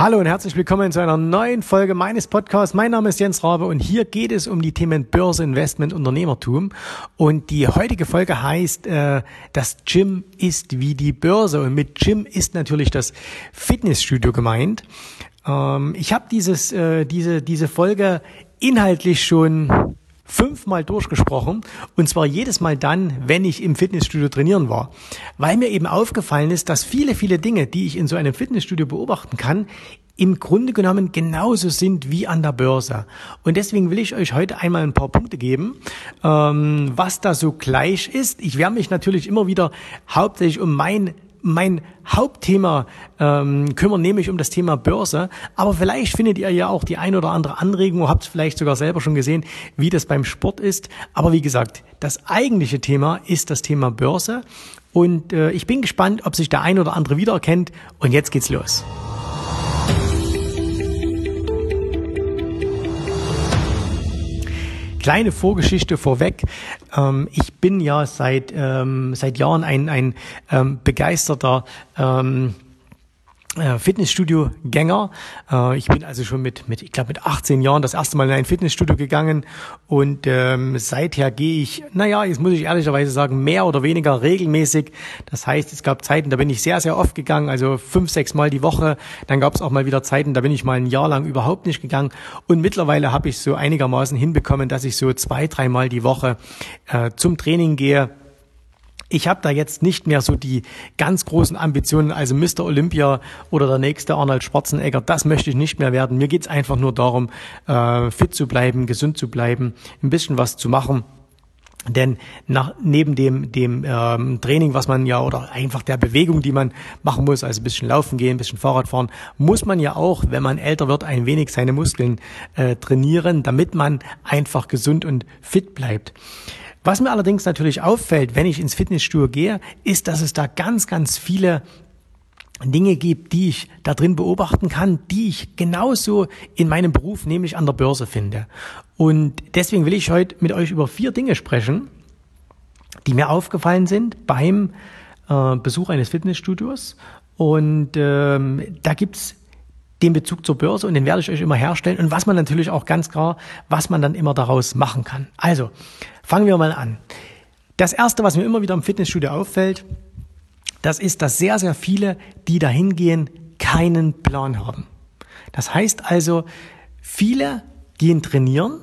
Hallo und herzlich willkommen zu einer neuen Folge meines Podcasts. Mein Name ist Jens Rabe und hier geht es um die Themen Börse, Investment, Unternehmertum. Und die heutige Folge heißt, äh, das Gym ist wie die Börse. Und mit Gym ist natürlich das Fitnessstudio gemeint. Ähm, ich habe dieses, äh, diese, diese Folge inhaltlich schon fünfmal durchgesprochen und zwar jedes Mal dann, wenn ich im Fitnessstudio trainieren war, weil mir eben aufgefallen ist, dass viele, viele Dinge, die ich in so einem Fitnessstudio beobachten kann, im Grunde genommen genauso sind wie an der Börse. Und deswegen will ich euch heute einmal ein paar Punkte geben, ähm, was da so gleich ist. Ich werde mich natürlich immer wieder hauptsächlich um mein mein Hauptthema ähm, kümmern, nämlich um das Thema Börse. Aber vielleicht findet ihr ja auch die ein oder andere Anregung, habt vielleicht sogar selber schon gesehen, wie das beim Sport ist. Aber wie gesagt, das eigentliche Thema ist das Thema Börse. Und äh, ich bin gespannt, ob sich der ein oder andere wiedererkennt. Und jetzt geht's los. Kleine Vorgeschichte vorweg. Ähm, ich bin ja seit, ähm, seit Jahren ein, ein ähm, begeisterter ähm, äh, Fitnessstudio-Gänger. Äh, ich bin also schon mit, mit ich glaube mit 18 Jahren das erste Mal in ein Fitnessstudio gegangen und ähm, seither gehe ich, naja, jetzt muss ich ehrlicherweise sagen, mehr oder weniger regelmäßig. Das heißt, es gab Zeiten, da bin ich sehr, sehr oft gegangen, also fünf, sechs Mal die Woche. Dann gab es auch mal wieder Zeiten, da bin ich mal ein Jahr lang überhaupt nicht gegangen. Und mittlerweile habe ich so einigermaßen hinbekommen, dass ich so zwei, dreimal die Woche äh, zum Training gehe ich habe da jetzt nicht mehr so die ganz großen Ambitionen, also Mr. Olympia oder der nächste Arnold Schwarzenegger, das möchte ich nicht mehr werden. Mir geht's einfach nur darum, äh, fit zu bleiben, gesund zu bleiben, ein bisschen was zu machen. Denn nach, neben dem, dem ähm, Training, was man ja, oder einfach der Bewegung, die man machen muss, also ein bisschen laufen gehen, ein bisschen Fahrrad fahren, muss man ja auch, wenn man älter wird, ein wenig seine Muskeln äh, trainieren, damit man einfach gesund und fit bleibt. Was mir allerdings natürlich auffällt, wenn ich ins Fitnessstudio gehe, ist, dass es da ganz, ganz viele Dinge gibt, die ich da drin beobachten kann, die ich genauso in meinem Beruf, nämlich an der Börse finde. Und deswegen will ich heute mit euch über vier Dinge sprechen, die mir aufgefallen sind beim äh, Besuch eines Fitnessstudios. Und ähm, da gibt's den Bezug zur Börse und den werde ich euch immer herstellen und was man natürlich auch ganz klar, was man dann immer daraus machen kann. Also, fangen wir mal an. Das erste, was mir immer wieder im Fitnessstudio auffällt, das ist, dass sehr, sehr viele, die da hingehen, keinen Plan haben. Das heißt also, viele gehen trainieren,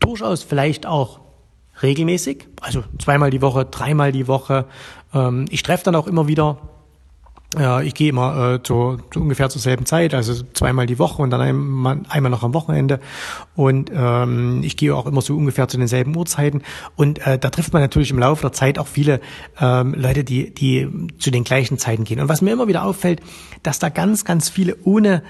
durchaus vielleicht auch regelmäßig, also zweimal die Woche, dreimal die Woche. Ähm, ich treffe dann auch immer wieder ja, ich gehe immer äh, zu, zu ungefähr zur selben Zeit, also zweimal die Woche und dann einmal, einmal noch am Wochenende. Und ähm, ich gehe auch immer so ungefähr zu denselben Uhrzeiten. Und äh, da trifft man natürlich im Laufe der Zeit auch viele ähm, Leute, die, die zu den gleichen Zeiten gehen. Und was mir immer wieder auffällt, dass da ganz, ganz viele ohne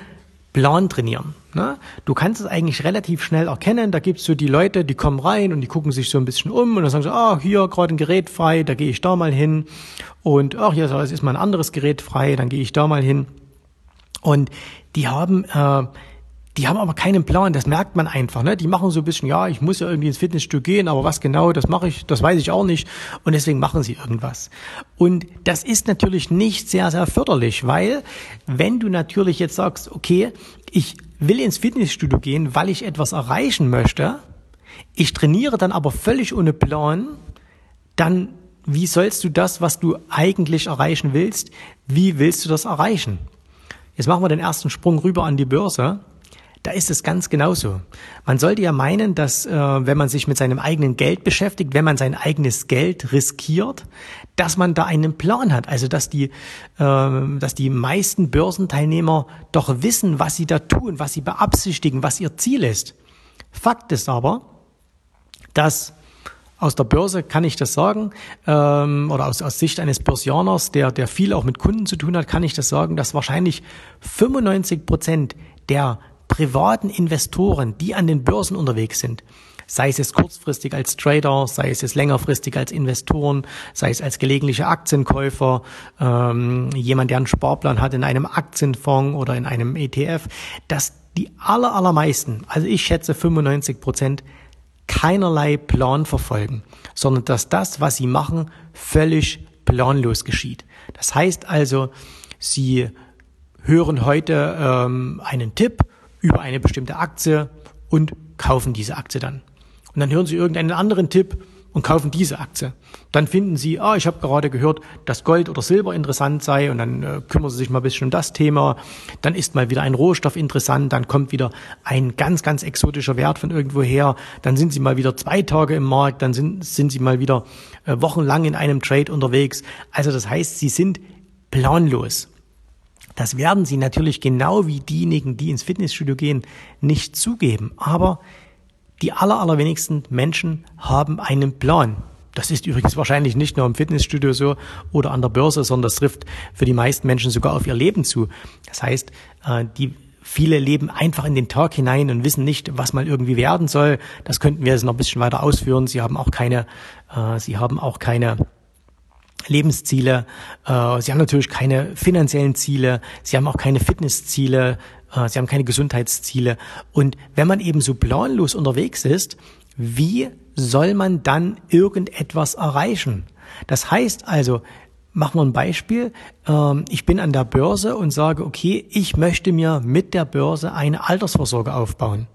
Plan trainieren. Ne? Du kannst es eigentlich relativ schnell erkennen. Da gibt's so die Leute, die kommen rein und die gucken sich so ein bisschen um und dann sagen sie, ah, hier gerade ein Gerät frei, da gehe ich da mal hin. Und ach, hier ist mal ein anderes Gerät frei, dann gehe ich da mal hin. Und die haben äh, die haben aber keinen Plan, das merkt man einfach. Ne? Die machen so ein bisschen, ja, ich muss ja irgendwie ins Fitnessstudio gehen, aber was genau, das mache ich, das weiß ich auch nicht. Und deswegen machen sie irgendwas. Und das ist natürlich nicht sehr, sehr förderlich, weil wenn du natürlich jetzt sagst, okay, ich will ins Fitnessstudio gehen, weil ich etwas erreichen möchte, ich trainiere dann aber völlig ohne Plan, dann wie sollst du das, was du eigentlich erreichen willst, wie willst du das erreichen? Jetzt machen wir den ersten Sprung rüber an die Börse. Da ist es ganz genauso. Man sollte ja meinen, dass äh, wenn man sich mit seinem eigenen Geld beschäftigt, wenn man sein eigenes Geld riskiert, dass man da einen Plan hat. Also dass die, äh, dass die meisten Börsenteilnehmer doch wissen, was sie da tun, was sie beabsichtigen, was ihr Ziel ist. Fakt ist aber, dass aus der Börse kann ich das sagen, ähm, oder aus, aus Sicht eines Börsianers, der, der viel auch mit Kunden zu tun hat, kann ich das sagen, dass wahrscheinlich 95 Prozent der privaten Investoren, die an den Börsen unterwegs sind, sei es kurzfristig als Trader, sei es längerfristig als Investoren, sei es als gelegentliche Aktienkäufer, ähm, jemand, der einen Sparplan hat in einem Aktienfonds oder in einem ETF, dass die aller, allermeisten, also ich schätze 95 Prozent, keinerlei Plan verfolgen, sondern dass das, was sie machen, völlig planlos geschieht. Das heißt also, sie hören heute ähm, einen Tipp über eine bestimmte Aktie und kaufen diese Aktie dann. Und dann hören Sie irgendeinen anderen Tipp und kaufen diese Aktie. Dann finden Sie, ah, ich habe gerade gehört, dass Gold oder Silber interessant sei und dann äh, kümmern Sie sich mal ein bisschen um das Thema. Dann ist mal wieder ein Rohstoff interessant, dann kommt wieder ein ganz, ganz exotischer Wert von irgendwo her. Dann sind Sie mal wieder zwei Tage im Markt, dann sind, sind Sie mal wieder äh, wochenlang in einem Trade unterwegs. Also das heißt, Sie sind planlos. Das werden Sie natürlich genau wie diejenigen, die ins Fitnessstudio gehen, nicht zugeben. Aber die aller, allerwenigsten Menschen haben einen Plan. Das ist übrigens wahrscheinlich nicht nur im Fitnessstudio so oder an der Börse, sondern das trifft für die meisten Menschen sogar auf ihr Leben zu. Das heißt, äh, die viele leben einfach in den Tag hinein und wissen nicht, was mal irgendwie werden soll. Das könnten wir jetzt noch ein bisschen weiter ausführen. Sie haben auch keine, äh, sie haben auch keine Lebensziele. Äh, sie haben natürlich keine finanziellen Ziele. Sie haben auch keine Fitnessziele. Äh, sie haben keine Gesundheitsziele. Und wenn man eben so planlos unterwegs ist, wie soll man dann irgendetwas erreichen? Das heißt also, machen wir ein Beispiel. Ähm, ich bin an der Börse und sage, okay, ich möchte mir mit der Börse eine Altersvorsorge aufbauen.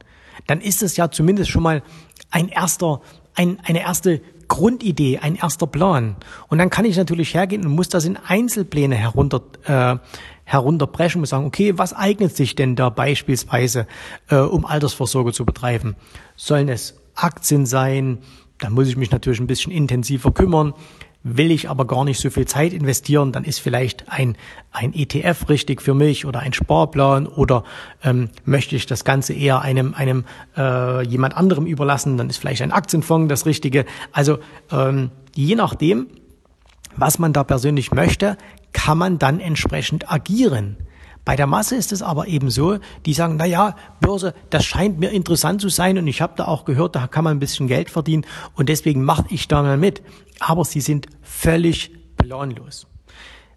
Dann ist es ja zumindest schon mal ein erster, ein, eine erste Grundidee, ein erster Plan. Und dann kann ich natürlich hergehen und muss das in Einzelpläne herunter, äh, herunterbrechen und sagen, okay, was eignet sich denn da beispielsweise, äh, um Altersvorsorge zu betreiben? Sollen es Aktien sein? Da muss ich mich natürlich ein bisschen intensiver kümmern. Will ich aber gar nicht so viel Zeit investieren, dann ist vielleicht ein, ein ETF richtig für mich oder ein Sparplan oder ähm, möchte ich das Ganze eher einem, einem äh, jemand anderem überlassen, dann ist vielleicht ein Aktienfonds das Richtige. Also ähm, je nachdem, was man da persönlich möchte, kann man dann entsprechend agieren. Bei der Masse ist es aber eben so, die sagen, na ja, Börse, das scheint mir interessant zu sein und ich habe da auch gehört, da kann man ein bisschen Geld verdienen und deswegen mache ich da mal mit. Aber sie sind völlig planlos.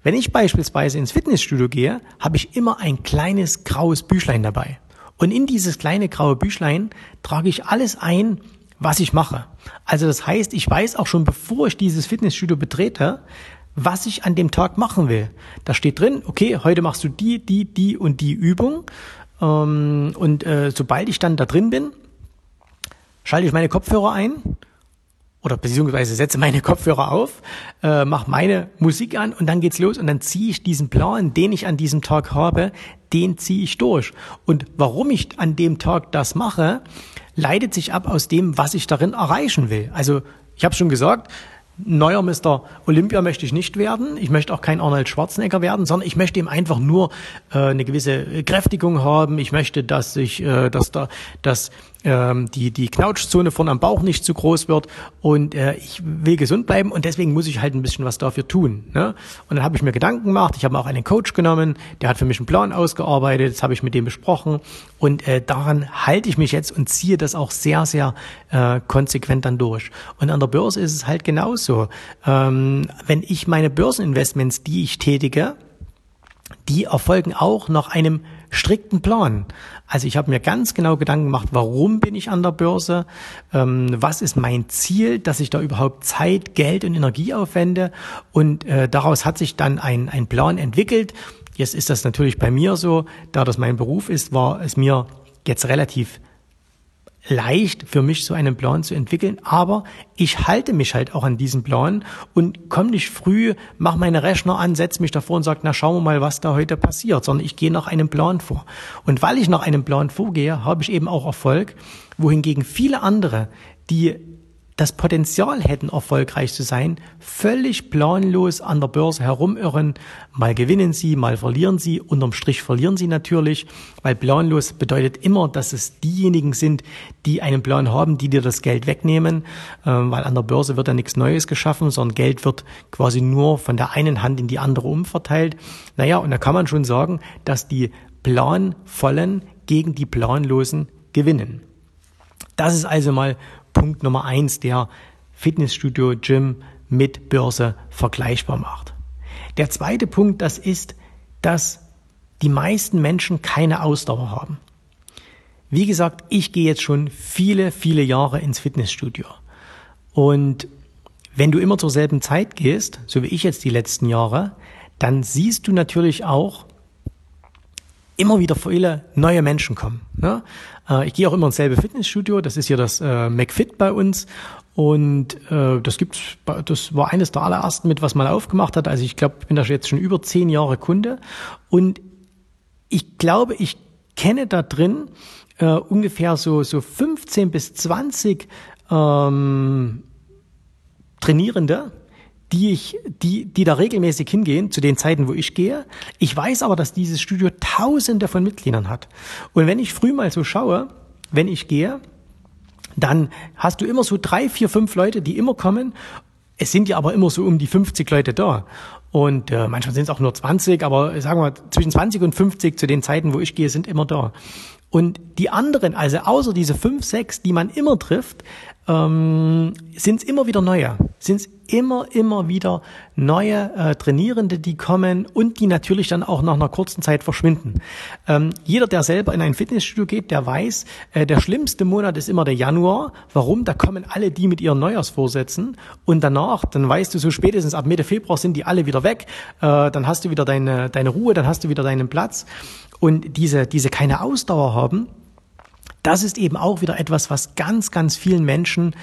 Wenn ich beispielsweise ins Fitnessstudio gehe, habe ich immer ein kleines graues Büchlein dabei. Und in dieses kleine graue Büchlein trage ich alles ein, was ich mache. Also das heißt, ich weiß auch schon, bevor ich dieses Fitnessstudio betrete, was ich an dem Tag machen will. Da steht drin, okay, heute machst du die, die, die und die Übung. Ähm, und äh, sobald ich dann da drin bin, schalte ich meine Kopfhörer ein oder beziehungsweise setze meine Kopfhörer auf, äh, mache meine Musik an und dann geht's los und dann ziehe ich diesen Plan, den ich an diesem Tag habe, den ziehe ich durch. Und warum ich an dem Tag das mache, leitet sich ab aus dem, was ich darin erreichen will. Also ich habe schon gesagt, neuer Mr. Olympia möchte ich nicht werden. Ich möchte auch kein Arnold Schwarzenegger werden, sondern ich möchte eben einfach nur äh, eine gewisse Kräftigung haben. Ich möchte, dass ich, äh, dass da, dass ähm, die die Knautschzone vorne am Bauch nicht zu groß wird und äh, ich will gesund bleiben und deswegen muss ich halt ein bisschen was dafür tun. Ne? Und dann habe ich mir Gedanken gemacht. Ich habe auch einen Coach genommen, der hat für mich einen Plan ausgearbeitet. Das habe ich mit dem besprochen und äh, daran halte ich mich jetzt und ziehe das auch sehr sehr äh, konsequent dann durch. Und an der Börse ist es halt genauso. Ähm, wenn ich meine Börseninvestments, die ich tätige, die erfolgen auch nach einem strikten Plan. Also ich habe mir ganz genau Gedanken gemacht, warum bin ich an der Börse, ähm, was ist mein Ziel, dass ich da überhaupt Zeit, Geld und Energie aufwende und äh, daraus hat sich dann ein, ein Plan entwickelt. Jetzt ist das natürlich bei mir so, da das mein Beruf ist, war es mir jetzt relativ leicht für mich so einen Plan zu entwickeln, aber ich halte mich halt auch an diesen Plan und komme nicht früh, mache meine Rechner an, setze mich davor und sage, na schauen wir mal, was da heute passiert, sondern ich gehe nach einem Plan vor. Und weil ich nach einem Plan vorgehe, habe ich eben auch Erfolg, wohingegen viele andere, die das Potenzial hätten, erfolgreich zu sein, völlig planlos an der Börse herumirren. Mal gewinnen sie, mal verlieren sie. Unterm Strich verlieren sie natürlich, weil planlos bedeutet immer, dass es diejenigen sind, die einen Plan haben, die dir das Geld wegnehmen, ähm, weil an der Börse wird ja nichts Neues geschaffen, sondern Geld wird quasi nur von der einen Hand in die andere umverteilt. Naja, und da kann man schon sagen, dass die Planvollen gegen die Planlosen gewinnen. Das ist also mal Punkt Nummer eins, der Fitnessstudio, Gym mit Börse vergleichbar macht. Der zweite Punkt, das ist, dass die meisten Menschen keine Ausdauer haben. Wie gesagt, ich gehe jetzt schon viele, viele Jahre ins Fitnessstudio. Und wenn du immer zur selben Zeit gehst, so wie ich jetzt die letzten Jahre, dann siehst du natürlich auch, immer wieder viele neue Menschen kommen. Ne? Äh, ich gehe auch immer ins selbe Fitnessstudio, das ist hier das äh, McFit bei uns und äh, das gibt's, das war eines der allerersten mit, was man aufgemacht hat. Also ich glaube, ich bin da jetzt schon über zehn Jahre Kunde und ich glaube, ich kenne da drin äh, ungefähr so so 15 bis 20 ähm, Trainierende, die ich, die, die da regelmäßig hingehen, zu den Zeiten, wo ich gehe. Ich weiß aber, dass dieses Studio tausende von Mitgliedern hat. Und wenn ich früh mal so schaue, wenn ich gehe, dann hast du immer so drei, vier, fünf Leute, die immer kommen. Es sind ja aber immer so um die 50 Leute da. Und äh, manchmal sind es auch nur 20, aber sagen wir zwischen 20 und 50 zu den Zeiten, wo ich gehe, sind immer da. Und die anderen, also außer diese fünf, sechs, die man immer trifft, ähm, sind es immer wieder neue. Sind es immer, immer wieder neue äh, Trainierende, die kommen und die natürlich dann auch nach einer kurzen Zeit verschwinden. Ähm, jeder, der selber in ein Fitnessstudio geht, der weiß, äh, der schlimmste Monat ist immer der Januar. Warum? Da kommen alle die mit ihren Neujahrsvorsätzen und danach, dann weißt du, so spätestens ab Mitte Februar sind die alle wieder weg. Äh, dann hast du wieder deine, deine Ruhe, dann hast du wieder deinen Platz und diese, diese keine Ausdauer haben, das ist eben auch wieder etwas, was ganz, ganz vielen Menschen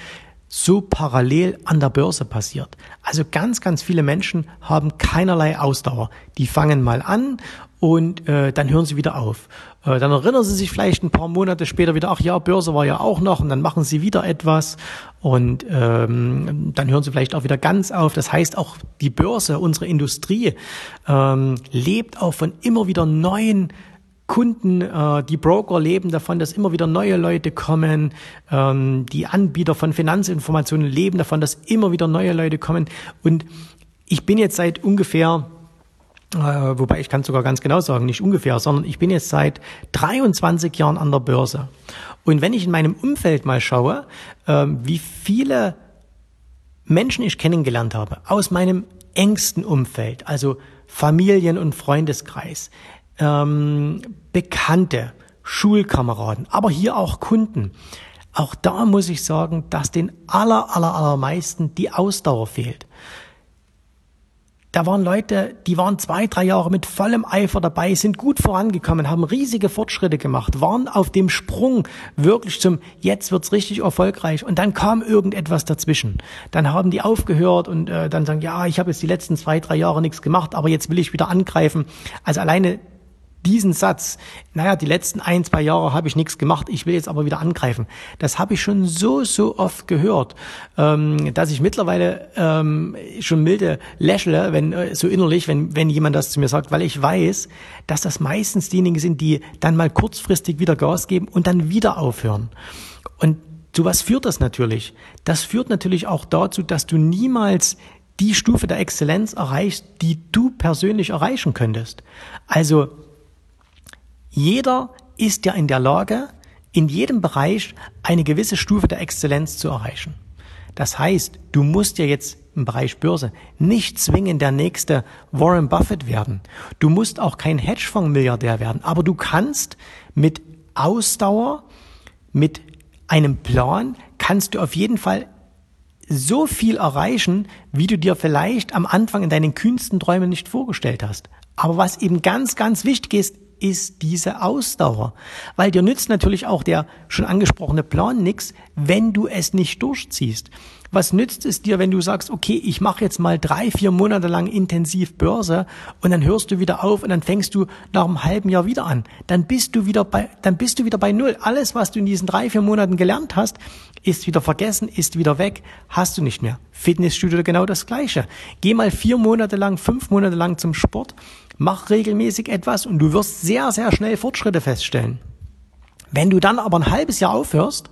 so parallel an der Börse passiert. Also ganz, ganz viele Menschen haben keinerlei Ausdauer. Die fangen mal an und äh, dann hören sie wieder auf. Äh, dann erinnern sie sich vielleicht ein paar Monate später wieder, ach ja, Börse war ja auch noch und dann machen sie wieder etwas und ähm, dann hören sie vielleicht auch wieder ganz auf. Das heißt, auch die Börse, unsere Industrie, ähm, lebt auch von immer wieder neuen Kunden, äh, die Broker leben davon, dass immer wieder neue Leute kommen. Ähm, die Anbieter von Finanzinformationen leben davon, dass immer wieder neue Leute kommen. Und ich bin jetzt seit ungefähr äh, wobei ich kann sogar ganz genau sagen, nicht ungefähr, sondern ich bin jetzt seit 23 Jahren an der Börse. Und wenn ich in meinem Umfeld mal schaue, äh, wie viele Menschen ich kennengelernt habe aus meinem engsten Umfeld, also Familien- und Freundeskreis, ähm, Bekannte, Schulkameraden, aber hier auch Kunden. Auch da muss ich sagen, dass den aller, aller, allermeisten die Ausdauer fehlt. Da waren Leute, die waren zwei, drei Jahre mit vollem Eifer dabei, sind gut vorangekommen, haben riesige Fortschritte gemacht, waren auf dem Sprung wirklich zum jetzt wird's richtig erfolgreich und dann kam irgendetwas dazwischen. Dann haben die aufgehört und äh, dann sagen, ja, ich habe jetzt die letzten zwei, drei Jahre nichts gemacht, aber jetzt will ich wieder angreifen. Also alleine diesen Satz, naja, die letzten ein, zwei Jahre habe ich nichts gemacht, ich will jetzt aber wieder angreifen. Das habe ich schon so, so oft gehört, ähm, dass ich mittlerweile ähm, schon milde lächle, wenn äh, so innerlich, wenn, wenn jemand das zu mir sagt, weil ich weiß, dass das meistens diejenigen sind, die dann mal kurzfristig wieder Gas geben und dann wieder aufhören. Und zu was führt das natürlich? Das führt natürlich auch dazu, dass du niemals die Stufe der Exzellenz erreichst, die du persönlich erreichen könntest. Also jeder ist ja in der Lage, in jedem Bereich eine gewisse Stufe der Exzellenz zu erreichen. Das heißt, du musst ja jetzt im Bereich Börse nicht zwingend der nächste Warren Buffett werden. Du musst auch kein Hedgefonds-Milliardär werden, aber du kannst mit Ausdauer, mit einem Plan, kannst du auf jeden Fall so viel erreichen, wie du dir vielleicht am Anfang in deinen kühnsten Träumen nicht vorgestellt hast. Aber was eben ganz, ganz wichtig ist, ist diese Ausdauer. Weil dir nützt natürlich auch der schon angesprochene Plan nichts, wenn du es nicht durchziehst. Was nützt es dir, wenn du sagst, okay, ich mache jetzt mal drei, vier Monate lang intensiv Börse und dann hörst du wieder auf und dann fängst du nach einem halben Jahr wieder an. Dann bist du wieder bei, dann bist du wieder bei Null. Alles, was du in diesen drei, vier Monaten gelernt hast, ist wieder vergessen, ist wieder weg, hast du nicht mehr. Fitnessstudio genau das Gleiche. Geh mal vier Monate lang, fünf Monate lang zum Sport mach regelmäßig etwas und du wirst sehr, sehr schnell Fortschritte feststellen. Wenn du dann aber ein halbes Jahr aufhörst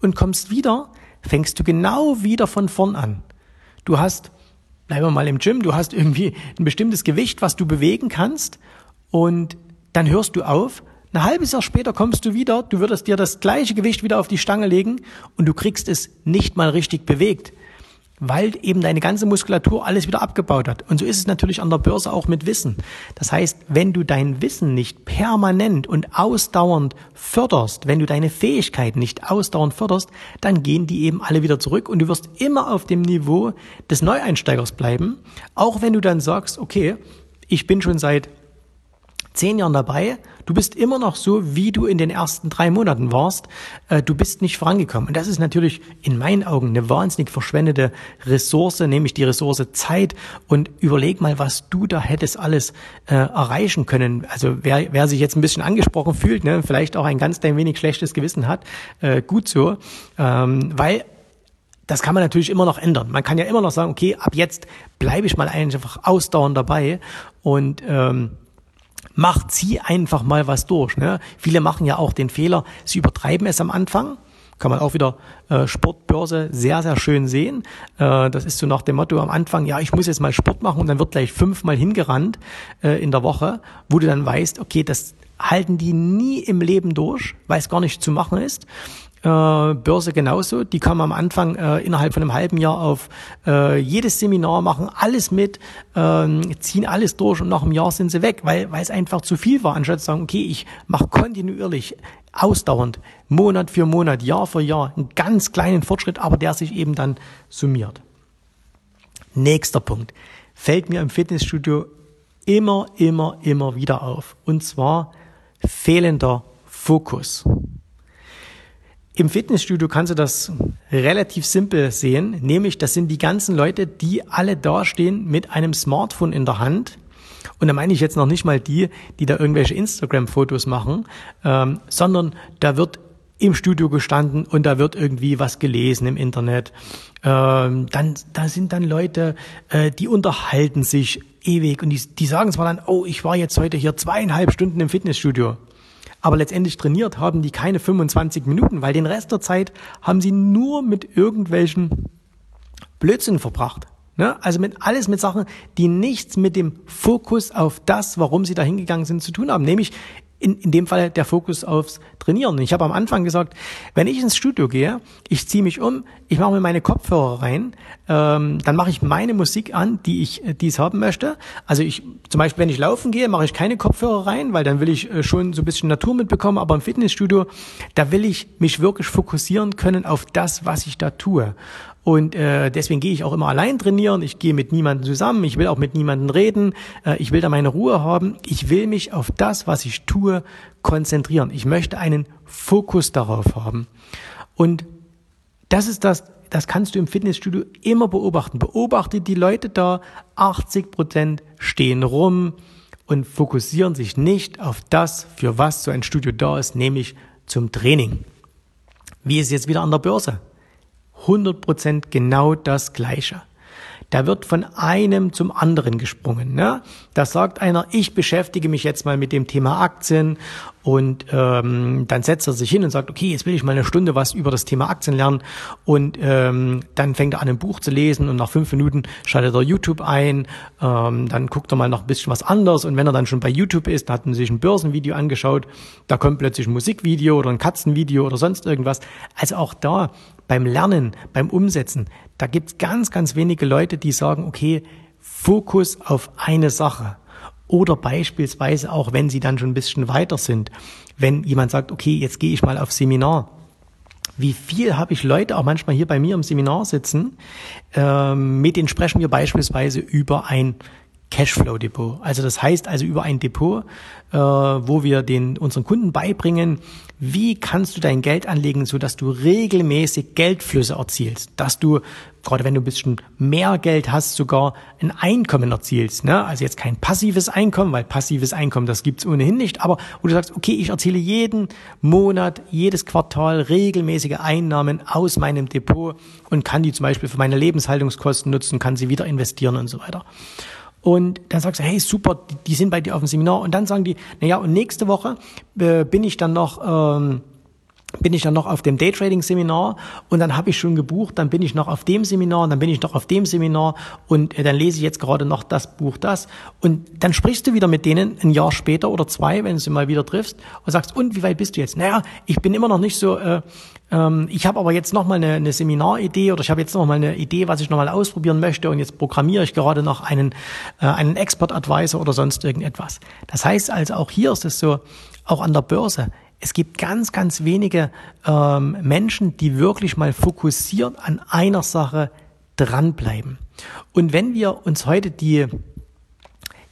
und kommst wieder, fängst du genau wieder von vorn an. Du hast, bleiben wir mal im Gym, du hast irgendwie ein bestimmtes Gewicht, was du bewegen kannst und dann hörst du auf. Ein halbes Jahr später kommst du wieder, du würdest dir das gleiche Gewicht wieder auf die Stange legen und du kriegst es nicht mal richtig bewegt weil eben deine ganze Muskulatur alles wieder abgebaut hat. Und so ist es natürlich an der Börse auch mit Wissen. Das heißt, wenn du dein Wissen nicht permanent und ausdauernd förderst, wenn du deine Fähigkeiten nicht ausdauernd förderst, dann gehen die eben alle wieder zurück und du wirst immer auf dem Niveau des Neueinsteigers bleiben, auch wenn du dann sagst, okay, ich bin schon seit zehn Jahren dabei, du bist immer noch so, wie du in den ersten drei Monaten warst. Äh, du bist nicht vorangekommen. Und das ist natürlich in meinen Augen eine wahnsinnig verschwendete Ressource, nämlich die Ressource Zeit. Und überleg mal, was du da hättest alles äh, erreichen können. Also wer, wer sich jetzt ein bisschen angesprochen fühlt, ne, vielleicht auch ein ganz klein wenig schlechtes Gewissen hat, äh, gut so. Ähm, weil das kann man natürlich immer noch ändern. Man kann ja immer noch sagen, okay, ab jetzt bleibe ich mal einfach ausdauernd dabei und ähm, macht sie einfach mal was durch. Ne? Viele machen ja auch den Fehler, sie übertreiben es am Anfang. Kann man auch wieder äh, Sportbörse sehr, sehr schön sehen. Äh, das ist so nach dem Motto am Anfang, ja, ich muss jetzt mal Sport machen und dann wird gleich fünfmal hingerannt äh, in der Woche, wo du dann weißt, okay, das halten die nie im Leben durch, weil es gar nicht zu machen ist Börse genauso. Die kann am Anfang äh, innerhalb von einem halben Jahr auf äh, jedes Seminar machen, alles mit, äh, ziehen alles durch und nach einem Jahr sind sie weg, weil, weil es einfach zu viel war, anstatt zu sagen, okay, ich mache kontinuierlich, ausdauernd, Monat für Monat, Jahr für Jahr, einen ganz kleinen Fortschritt, aber der sich eben dann summiert. Nächster Punkt. Fällt mir im Fitnessstudio immer, immer, immer wieder auf. Und zwar fehlender Fokus. Im Fitnessstudio kannst du das relativ simpel sehen, nämlich das sind die ganzen Leute, die alle dastehen mit einem Smartphone in der Hand. Und da meine ich jetzt noch nicht mal die, die da irgendwelche Instagram-Fotos machen, ähm, sondern da wird im Studio gestanden und da wird irgendwie was gelesen im Internet. Ähm, dann, da sind dann Leute, äh, die unterhalten sich ewig und die, die sagen zwar dann, oh, ich war jetzt heute hier zweieinhalb Stunden im Fitnessstudio. Aber letztendlich trainiert haben die keine 25 Minuten, weil den Rest der Zeit haben sie nur mit irgendwelchen Blödsinn verbracht. Ne? Also mit alles mit Sachen, die nichts mit dem Fokus auf das, warum sie da hingegangen sind, zu tun haben. Nämlich in, in dem Fall der Fokus aufs Trainieren. Ich habe am Anfang gesagt, wenn ich ins Studio gehe, ich ziehe mich um, ich mache mir meine Kopfhörer rein, ähm, dann mache ich meine Musik an, die ich äh, dies haben möchte. Also ich zum Beispiel, wenn ich laufen gehe, mache ich keine Kopfhörer rein, weil dann will ich äh, schon so ein bisschen Natur mitbekommen. Aber im Fitnessstudio, da will ich mich wirklich fokussieren können auf das, was ich da tue. Und äh, deswegen gehe ich auch immer allein trainieren. Ich gehe mit niemandem zusammen. Ich will auch mit niemandem reden. Äh, ich will da meine Ruhe haben. Ich will mich auf das, was ich tue, konzentrieren. Ich möchte einen Fokus darauf haben. Und das ist das, das kannst du im Fitnessstudio immer beobachten. Beobachte die Leute da. 80 Prozent stehen rum und fokussieren sich nicht auf das, für was so ein Studio da ist, nämlich zum Training. Wie ist jetzt wieder an der Börse? 100% genau das Gleiche. Da wird von einem zum anderen gesprungen. Ne? Da sagt einer, ich beschäftige mich jetzt mal mit dem Thema Aktien. Und ähm, dann setzt er sich hin und sagt, okay, jetzt will ich mal eine Stunde was über das Thema Aktien lernen. Und ähm, dann fängt er an, ein Buch zu lesen. Und nach fünf Minuten schaltet er YouTube ein, ähm, dann guckt er mal noch ein bisschen was anderes und wenn er dann schon bei YouTube ist, hat er sich ein Börsenvideo angeschaut, da kommt plötzlich ein Musikvideo oder ein Katzenvideo oder sonst irgendwas. Also auch da beim Lernen, beim Umsetzen, da gibt's ganz, ganz wenige Leute, die sagen, okay, Fokus auf eine Sache. Oder beispielsweise auch, wenn sie dann schon ein bisschen weiter sind, wenn jemand sagt, okay, jetzt gehe ich mal auf Seminar. Wie viel habe ich Leute auch manchmal hier bei mir im Seminar sitzen, ähm, mit denen sprechen wir beispielsweise über ein Cashflow-Depot. Also das heißt also über ein Depot, äh, wo wir den unseren Kunden beibringen, wie kannst du dein Geld anlegen, so dass du regelmäßig Geldflüsse erzielst, dass du gerade wenn du ein bisschen mehr Geld hast, sogar ein Einkommen erzielst. Ne? Also jetzt kein passives Einkommen, weil passives Einkommen, das gibt's ohnehin nicht, aber wo du sagst, okay, ich erziele jeden Monat, jedes Quartal regelmäßige Einnahmen aus meinem Depot und kann die zum Beispiel für meine Lebenshaltungskosten nutzen, kann sie wieder investieren und so weiter. Und dann sagst du, hey, super, die sind bei dir auf dem Seminar. Und dann sagen die, naja, und nächste Woche äh, bin ich dann noch... Ähm, bin ich dann noch auf dem Daytrading-Seminar und dann habe ich schon gebucht, dann bin ich noch auf dem Seminar und dann bin ich noch auf dem Seminar und äh, dann lese ich jetzt gerade noch das Buch, das. Und dann sprichst du wieder mit denen ein Jahr später oder zwei, wenn du sie mal wieder triffst und sagst, und wie weit bist du jetzt? Naja, ich bin immer noch nicht so, äh, ähm, ich habe aber jetzt noch mal eine, eine Seminaridee oder ich habe jetzt noch mal eine Idee, was ich noch mal ausprobieren möchte und jetzt programmiere ich gerade noch einen, äh, einen Expert-Advisor oder sonst irgendetwas. Das heißt also, auch hier ist es so, auch an der Börse, es gibt ganz, ganz wenige ähm, Menschen, die wirklich mal fokussiert an einer Sache dranbleiben. Und wenn wir uns heute die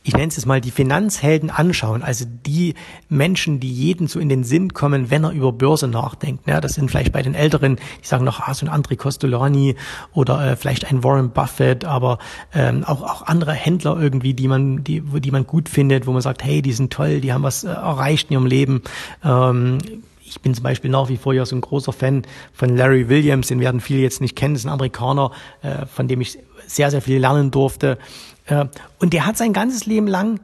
ich nenne es jetzt mal, die Finanzhelden anschauen, also die Menschen, die jeden so in den Sinn kommen, wenn er über Börse nachdenkt. Ja, das sind vielleicht bei den Älteren, die sagen noch, ah, so ein André Costolani oder äh, vielleicht ein Warren Buffett, aber ähm, auch, auch andere Händler irgendwie, die man, die, die man gut findet, wo man sagt, hey, die sind toll, die haben was äh, erreicht in ihrem Leben. Ähm, ich bin zum Beispiel nach wie vor ja so ein großer Fan von Larry Williams, den werden viele jetzt nicht kennen, das ist ein Amerikaner, äh, von dem ich sehr, sehr viel lernen durfte. Und der hat sein ganzes Leben lang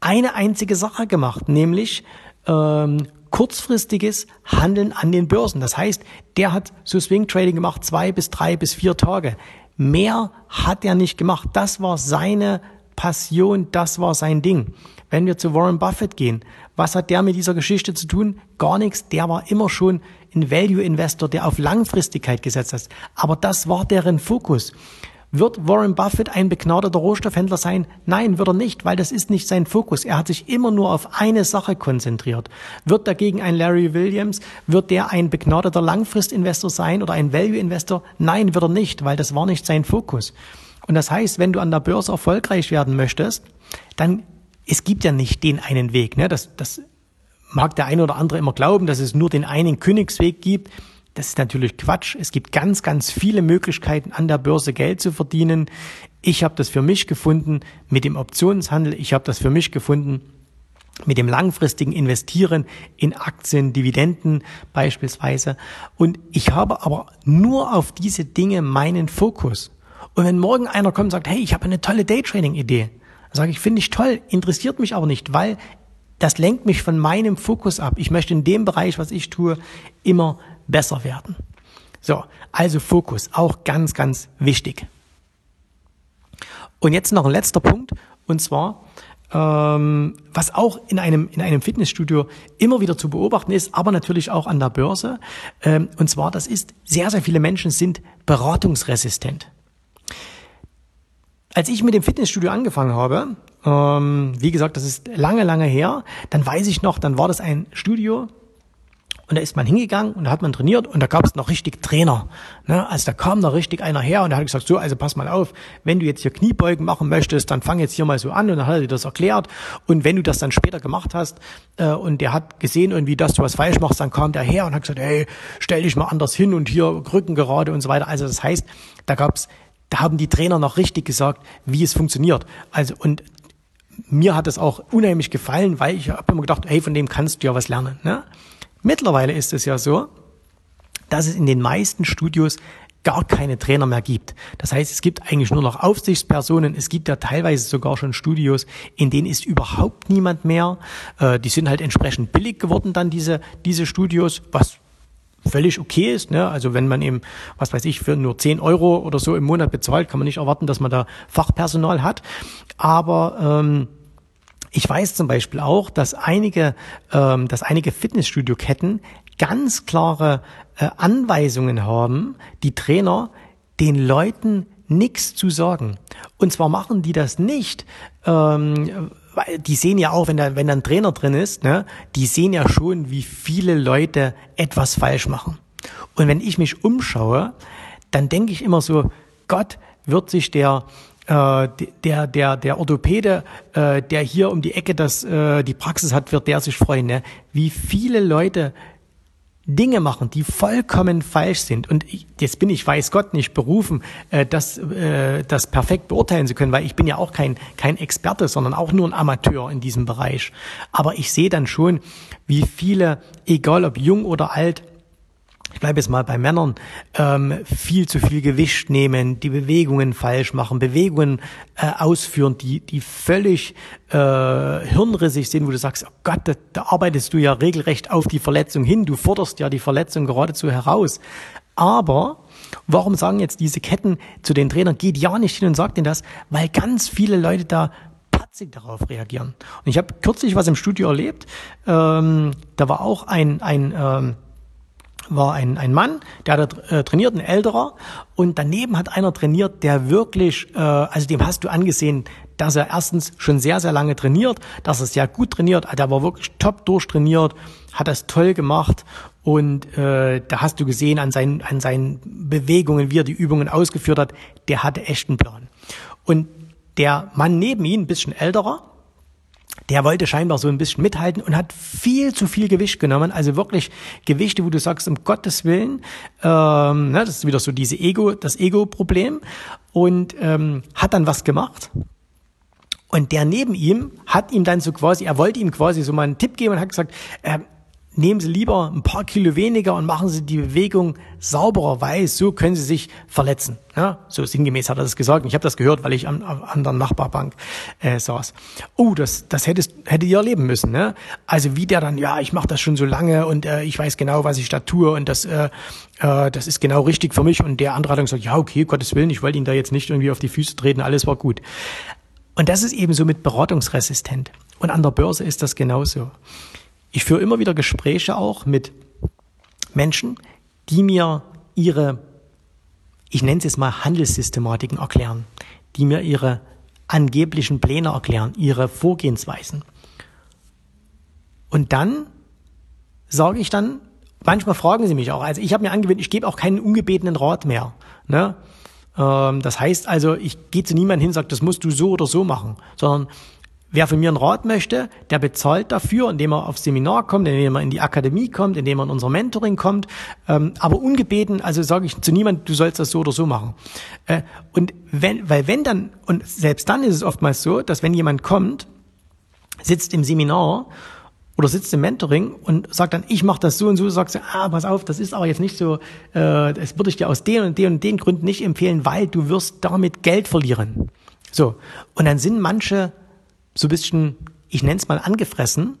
eine einzige Sache gemacht, nämlich ähm, kurzfristiges Handeln an den Börsen. Das heißt, der hat so Swing Trading gemacht, zwei bis drei bis vier Tage. Mehr hat er nicht gemacht. Das war seine Passion, das war sein Ding. Wenn wir zu Warren Buffett gehen, was hat der mit dieser Geschichte zu tun? Gar nichts. Der war immer schon ein Value Investor, der auf Langfristigkeit gesetzt hat. Aber das war deren Fokus. Wird Warren Buffett ein begnadeter Rohstoffhändler sein? Nein, wird er nicht, weil das ist nicht sein Fokus. Er hat sich immer nur auf eine Sache konzentriert. Wird dagegen ein Larry Williams, wird der ein begnadeter Langfristinvestor sein oder ein Value Investor? Nein, wird er nicht, weil das war nicht sein Fokus. Und das heißt, wenn du an der Börse erfolgreich werden möchtest, dann es gibt ja nicht den einen Weg. Ne? Das, das mag der eine oder andere immer glauben, dass es nur den einen Königsweg gibt. Das ist natürlich Quatsch. Es gibt ganz, ganz viele Möglichkeiten, an der Börse Geld zu verdienen. Ich habe das für mich gefunden mit dem Optionshandel. Ich habe das für mich gefunden mit dem langfristigen Investieren in Aktien, Dividenden beispielsweise. Und ich habe aber nur auf diese Dinge meinen Fokus. Und wenn morgen einer kommt und sagt, hey, ich habe eine tolle Daytrading-Idee, sage ich, finde ich toll, interessiert mich aber nicht, weil das lenkt mich von meinem Fokus ab. Ich möchte in dem Bereich, was ich tue, immer besser werden. So, also Fokus, auch ganz, ganz wichtig. Und jetzt noch ein letzter Punkt, und zwar, ähm, was auch in einem, in einem Fitnessstudio immer wieder zu beobachten ist, aber natürlich auch an der Börse. Ähm, und zwar, das ist, sehr, sehr viele Menschen sind beratungsresistent. Als ich mit dem Fitnessstudio angefangen habe, ähm, wie gesagt, das ist lange, lange her, dann weiß ich noch, dann war das ein Studio, und da ist man hingegangen und da hat man trainiert und da gab es noch richtig Trainer. Ne? Also da kam da richtig einer her und der hat gesagt, so, also pass mal auf, wenn du jetzt hier Kniebeugen machen möchtest, dann fang jetzt hier mal so an und dann hat er dir das erklärt. Und wenn du das dann später gemacht hast äh, und der hat gesehen irgendwie, dass du was falsch machst, dann kam der her und hat gesagt, hey, stell dich mal anders hin und hier Rücken gerade und so weiter. Also das heißt, da gab's da haben die Trainer noch richtig gesagt, wie es funktioniert. Also und mir hat es auch unheimlich gefallen, weil ich habe immer gedacht, hey, von dem kannst du ja was lernen. Ne? Mittlerweile ist es ja so, dass es in den meisten Studios gar keine Trainer mehr gibt. Das heißt, es gibt eigentlich nur noch Aufsichtspersonen. Es gibt ja teilweise sogar schon Studios, in denen ist überhaupt niemand mehr. Äh, die sind halt entsprechend billig geworden dann diese diese Studios, was völlig okay ist. Ne? Also wenn man eben, was weiß ich, für nur 10 Euro oder so im Monat bezahlt, kann man nicht erwarten, dass man da Fachpersonal hat. Aber ähm, ich weiß zum Beispiel auch, dass einige, ähm, dass einige Fitnessstudio-Ketten ganz klare äh, Anweisungen haben, die Trainer den Leuten nichts zu sagen. Und zwar machen die das nicht, ähm, weil die sehen ja auch, wenn da, wenn da ein Trainer drin ist, ne, die sehen ja schon, wie viele Leute etwas falsch machen. Und wenn ich mich umschaue, dann denke ich immer so, Gott wird sich der der, der, der Orthopäde, äh, der hier um die Ecke das, äh, die Praxis hat, wird der sich freuen. Ne? Wie viele Leute Dinge machen, die vollkommen falsch sind. Und ich, jetzt bin ich, weiß Gott, nicht berufen, äh, das, äh, das perfekt beurteilen zu können, weil ich bin ja auch kein, kein Experte, sondern auch nur ein Amateur in diesem Bereich. Aber ich sehe dann schon, wie viele, egal ob jung oder alt, ich bleibe jetzt mal bei Männern, ähm, viel zu viel Gewicht nehmen, die Bewegungen falsch machen, Bewegungen äh, ausführen, die, die völlig äh, hirnrissig sind, wo du sagst, oh Gott, da, da arbeitest du ja regelrecht auf die Verletzung hin, du forderst ja die Verletzung geradezu heraus. Aber warum sagen jetzt diese Ketten zu den Trainern, geht ja nicht hin und sagt denen das? Weil ganz viele Leute da patzig darauf reagieren. Und ich habe kürzlich was im Studio erlebt, ähm, da war auch ein, ein ähm, war ein, ein Mann, der hat äh, trainiert, ein älterer, und daneben hat einer trainiert, der wirklich, äh, also dem hast du angesehen, dass er erstens schon sehr, sehr lange trainiert, dass er sehr gut trainiert, der war wirklich top durchtrainiert, hat das toll gemacht und äh, da hast du gesehen an seinen, an seinen Bewegungen, wie er die Übungen ausgeführt hat, der hatte echt einen Plan. Und der Mann neben ihm, ein bisschen älterer, der wollte scheinbar so ein bisschen mithalten und hat viel zu viel Gewicht genommen. Also wirklich Gewichte, wo du sagst, um Gottes Willen, ähm, ne, das ist wieder so diese Ego, das Ego-Problem. Und ähm, hat dann was gemacht. Und der neben ihm hat ihm dann so quasi, er wollte ihm quasi so mal einen Tipp geben und hat gesagt, äh, nehmen Sie lieber ein paar Kilo weniger und machen Sie die Bewegung sauberer, weil so können Sie sich verletzen. Ja, so sinngemäß hat er das gesagt. Ich habe das gehört, weil ich an, der Nachbarbank äh, saß. Oh, das, das hättest, hättet ihr erleben müssen. Ne? Also wie der dann, ja, ich mache das schon so lange und äh, ich weiß genau, was ich da tue und das, äh, äh, das ist genau richtig für mich. Und der andere hat dann gesagt, ja, okay, Gottes Willen, ich wollte ihn da jetzt nicht irgendwie auf die Füße treten, alles war gut. Und das ist eben so mit beratungsresistent. Und an der Börse ist das genauso. Ich führe immer wieder Gespräche auch mit Menschen, die mir ihre, ich nenne es jetzt mal Handelssystematiken erklären, die mir ihre angeblichen Pläne erklären, ihre Vorgehensweisen. Und dann sage ich dann, manchmal fragen sie mich auch, also ich habe mir angewöhnt, ich gebe auch keinen ungebetenen Rat mehr. Ne? Ähm, das heißt also, ich gehe zu niemandem hin und sage, das musst du so oder so machen, sondern Wer von mir einen Rat möchte, der bezahlt dafür, indem er aufs Seminar kommt, indem er in die Akademie kommt, indem er in unser Mentoring kommt. Ähm, aber ungebeten, also sage ich zu niemandem, du sollst das so oder so machen. Äh, und wenn, weil wenn dann, und selbst dann ist es oftmals so, dass wenn jemand kommt, sitzt im Seminar oder sitzt im Mentoring und sagt dann, ich mache das so und so, sagst du, ah, pass auf, das ist aber jetzt nicht so, äh, das würde ich dir aus den und den und den Gründen nicht empfehlen, weil du wirst damit Geld verlieren. So, und dann sind manche so ein bisschen, ich nenne es mal angefressen,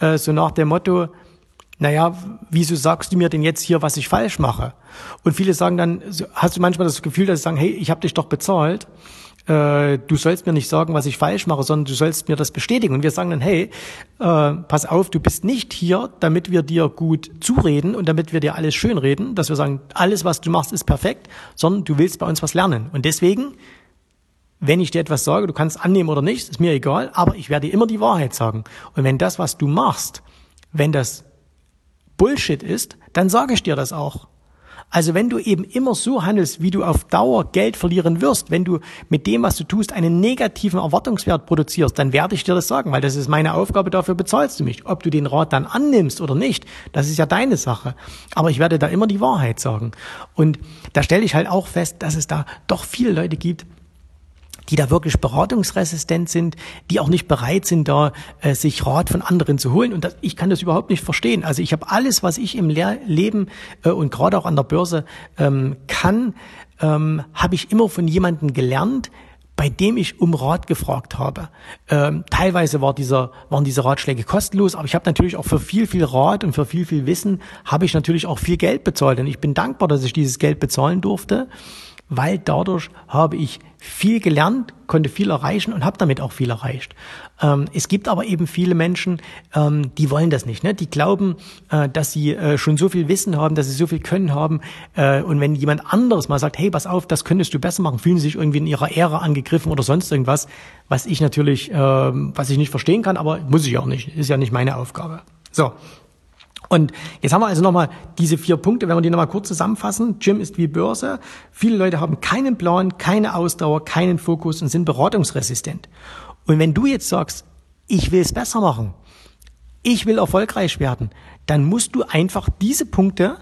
äh, so nach dem Motto, naja, wieso sagst du mir denn jetzt hier, was ich falsch mache? Und viele sagen dann, hast du manchmal das Gefühl, dass sie sagen, hey, ich habe dich doch bezahlt, äh, du sollst mir nicht sagen, was ich falsch mache, sondern du sollst mir das bestätigen. Und wir sagen dann, hey, äh, pass auf, du bist nicht hier, damit wir dir gut zureden und damit wir dir alles schönreden, dass wir sagen, alles, was du machst, ist perfekt, sondern du willst bei uns was lernen. Und deswegen wenn ich dir etwas sage, du kannst annehmen oder nicht, ist mir egal, aber ich werde dir immer die Wahrheit sagen. Und wenn das, was du machst, wenn das Bullshit ist, dann sage ich dir das auch. Also wenn du eben immer so handelst, wie du auf Dauer Geld verlieren wirst, wenn du mit dem, was du tust, einen negativen Erwartungswert produzierst, dann werde ich dir das sagen, weil das ist meine Aufgabe, dafür bezahlst du mich. Ob du den Rat dann annimmst oder nicht, das ist ja deine Sache. Aber ich werde da immer die Wahrheit sagen. Und da stelle ich halt auch fest, dass es da doch viele Leute gibt, die da wirklich beratungsresistent sind, die auch nicht bereit sind, da äh, sich Rat von anderen zu holen. Und das, ich kann das überhaupt nicht verstehen. Also ich habe alles, was ich im Le Leben äh, und gerade auch an der Börse ähm, kann, ähm, habe ich immer von jemandem gelernt, bei dem ich um Rat gefragt habe. Ähm, teilweise war dieser, waren diese Ratschläge kostenlos, aber ich habe natürlich auch für viel, viel Rat und für viel, viel Wissen habe ich natürlich auch viel Geld bezahlt. Und ich bin dankbar, dass ich dieses Geld bezahlen durfte weil dadurch habe ich viel gelernt, konnte viel erreichen und habe damit auch viel erreicht. Ähm, es gibt aber eben viele Menschen, ähm, die wollen das nicht. Ne? Die glauben, äh, dass sie äh, schon so viel Wissen haben, dass sie so viel Können haben. Äh, und wenn jemand anderes mal sagt, hey, pass auf, das könntest du besser machen, fühlen sie sich irgendwie in ihrer Ehre angegriffen oder sonst irgendwas, was ich natürlich, ähm, was ich nicht verstehen kann, aber muss ich auch nicht. Ist ja nicht meine Aufgabe. So, und jetzt haben wir also nochmal diese vier Punkte, wenn wir die nochmal kurz zusammenfassen. Gym ist wie Börse. Viele Leute haben keinen Plan, keine Ausdauer, keinen Fokus und sind beratungsresistent. Und wenn du jetzt sagst, ich will es besser machen, ich will erfolgreich werden, dann musst du einfach diese Punkte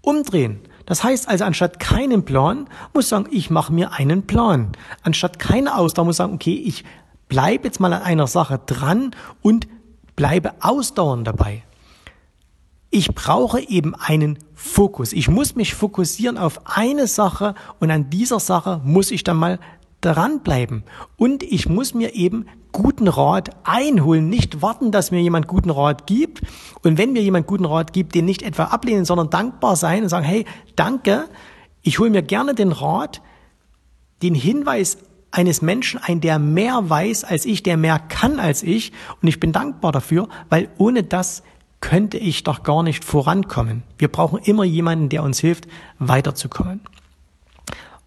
umdrehen. Das heißt also, anstatt keinen Plan, muss sagen, ich mache mir einen Plan. Anstatt keine Ausdauer, muss sagen, okay, ich bleibe jetzt mal an einer Sache dran und bleibe ausdauernd dabei ich brauche eben einen Fokus. Ich muss mich fokussieren auf eine Sache und an dieser Sache muss ich dann mal dranbleiben. Und ich muss mir eben guten Rat einholen, nicht warten, dass mir jemand guten Rat gibt. Und wenn mir jemand guten Rat gibt, den nicht etwa ablehnen, sondern dankbar sein und sagen, hey, danke, ich hole mir gerne den Rat, den Hinweis eines Menschen ein, der mehr weiß als ich, der mehr kann als ich. Und ich bin dankbar dafür, weil ohne das könnte ich doch gar nicht vorankommen. Wir brauchen immer jemanden, der uns hilft, weiterzukommen.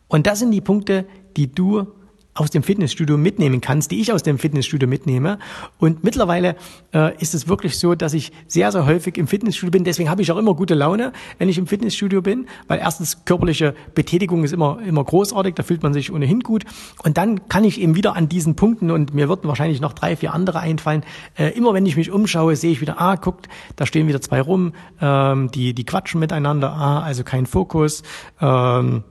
Und das sind die Punkte, die du aus dem Fitnessstudio mitnehmen kannst, die ich aus dem Fitnessstudio mitnehme. Und mittlerweile äh, ist es wirklich so, dass ich sehr, sehr häufig im Fitnessstudio bin. Deswegen habe ich auch immer gute Laune, wenn ich im Fitnessstudio bin, weil erstens körperliche Betätigung ist immer, immer großartig, da fühlt man sich ohnehin gut. Und dann kann ich eben wieder an diesen Punkten, und mir würden wahrscheinlich noch drei, vier andere einfallen, äh, immer wenn ich mich umschaue, sehe ich wieder, ah, guckt, da stehen wieder zwei rum, ähm, die, die quatschen miteinander, ah, also kein Fokus. Ähm,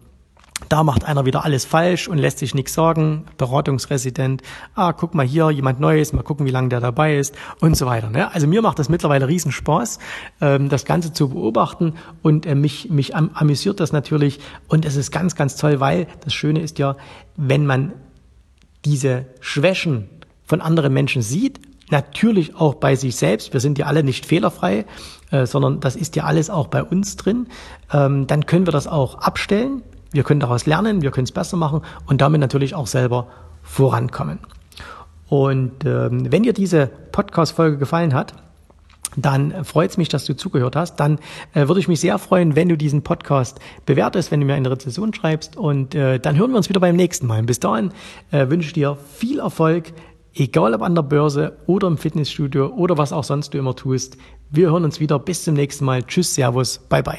da macht einer wieder alles falsch und lässt sich nichts sagen. Beratungsresident, ah, guck mal hier, jemand Neues, mal gucken, wie lange der dabei ist und so weiter. Ne? Also mir macht das mittlerweile riesen Spaß, ähm, das Ganze zu beobachten und äh, mich, mich am, amüsiert das natürlich und es ist ganz, ganz toll, weil das Schöne ist ja, wenn man diese Schwächen von anderen Menschen sieht, natürlich auch bei sich selbst, wir sind ja alle nicht fehlerfrei, äh, sondern das ist ja alles auch bei uns drin, ähm, dann können wir das auch abstellen wir können daraus lernen, wir können es besser machen und damit natürlich auch selber vorankommen. Und ähm, wenn dir diese Podcast-Folge gefallen hat, dann freut es mich, dass du zugehört hast. Dann äh, würde ich mich sehr freuen, wenn du diesen Podcast bewertest, wenn du mir eine Rezession schreibst. Und äh, dann hören wir uns wieder beim nächsten Mal. Bis dahin äh, wünsche ich dir viel Erfolg, egal ob an der Börse oder im Fitnessstudio oder was auch sonst du immer tust. Wir hören uns wieder. Bis zum nächsten Mal. Tschüss, Servus, bye bye.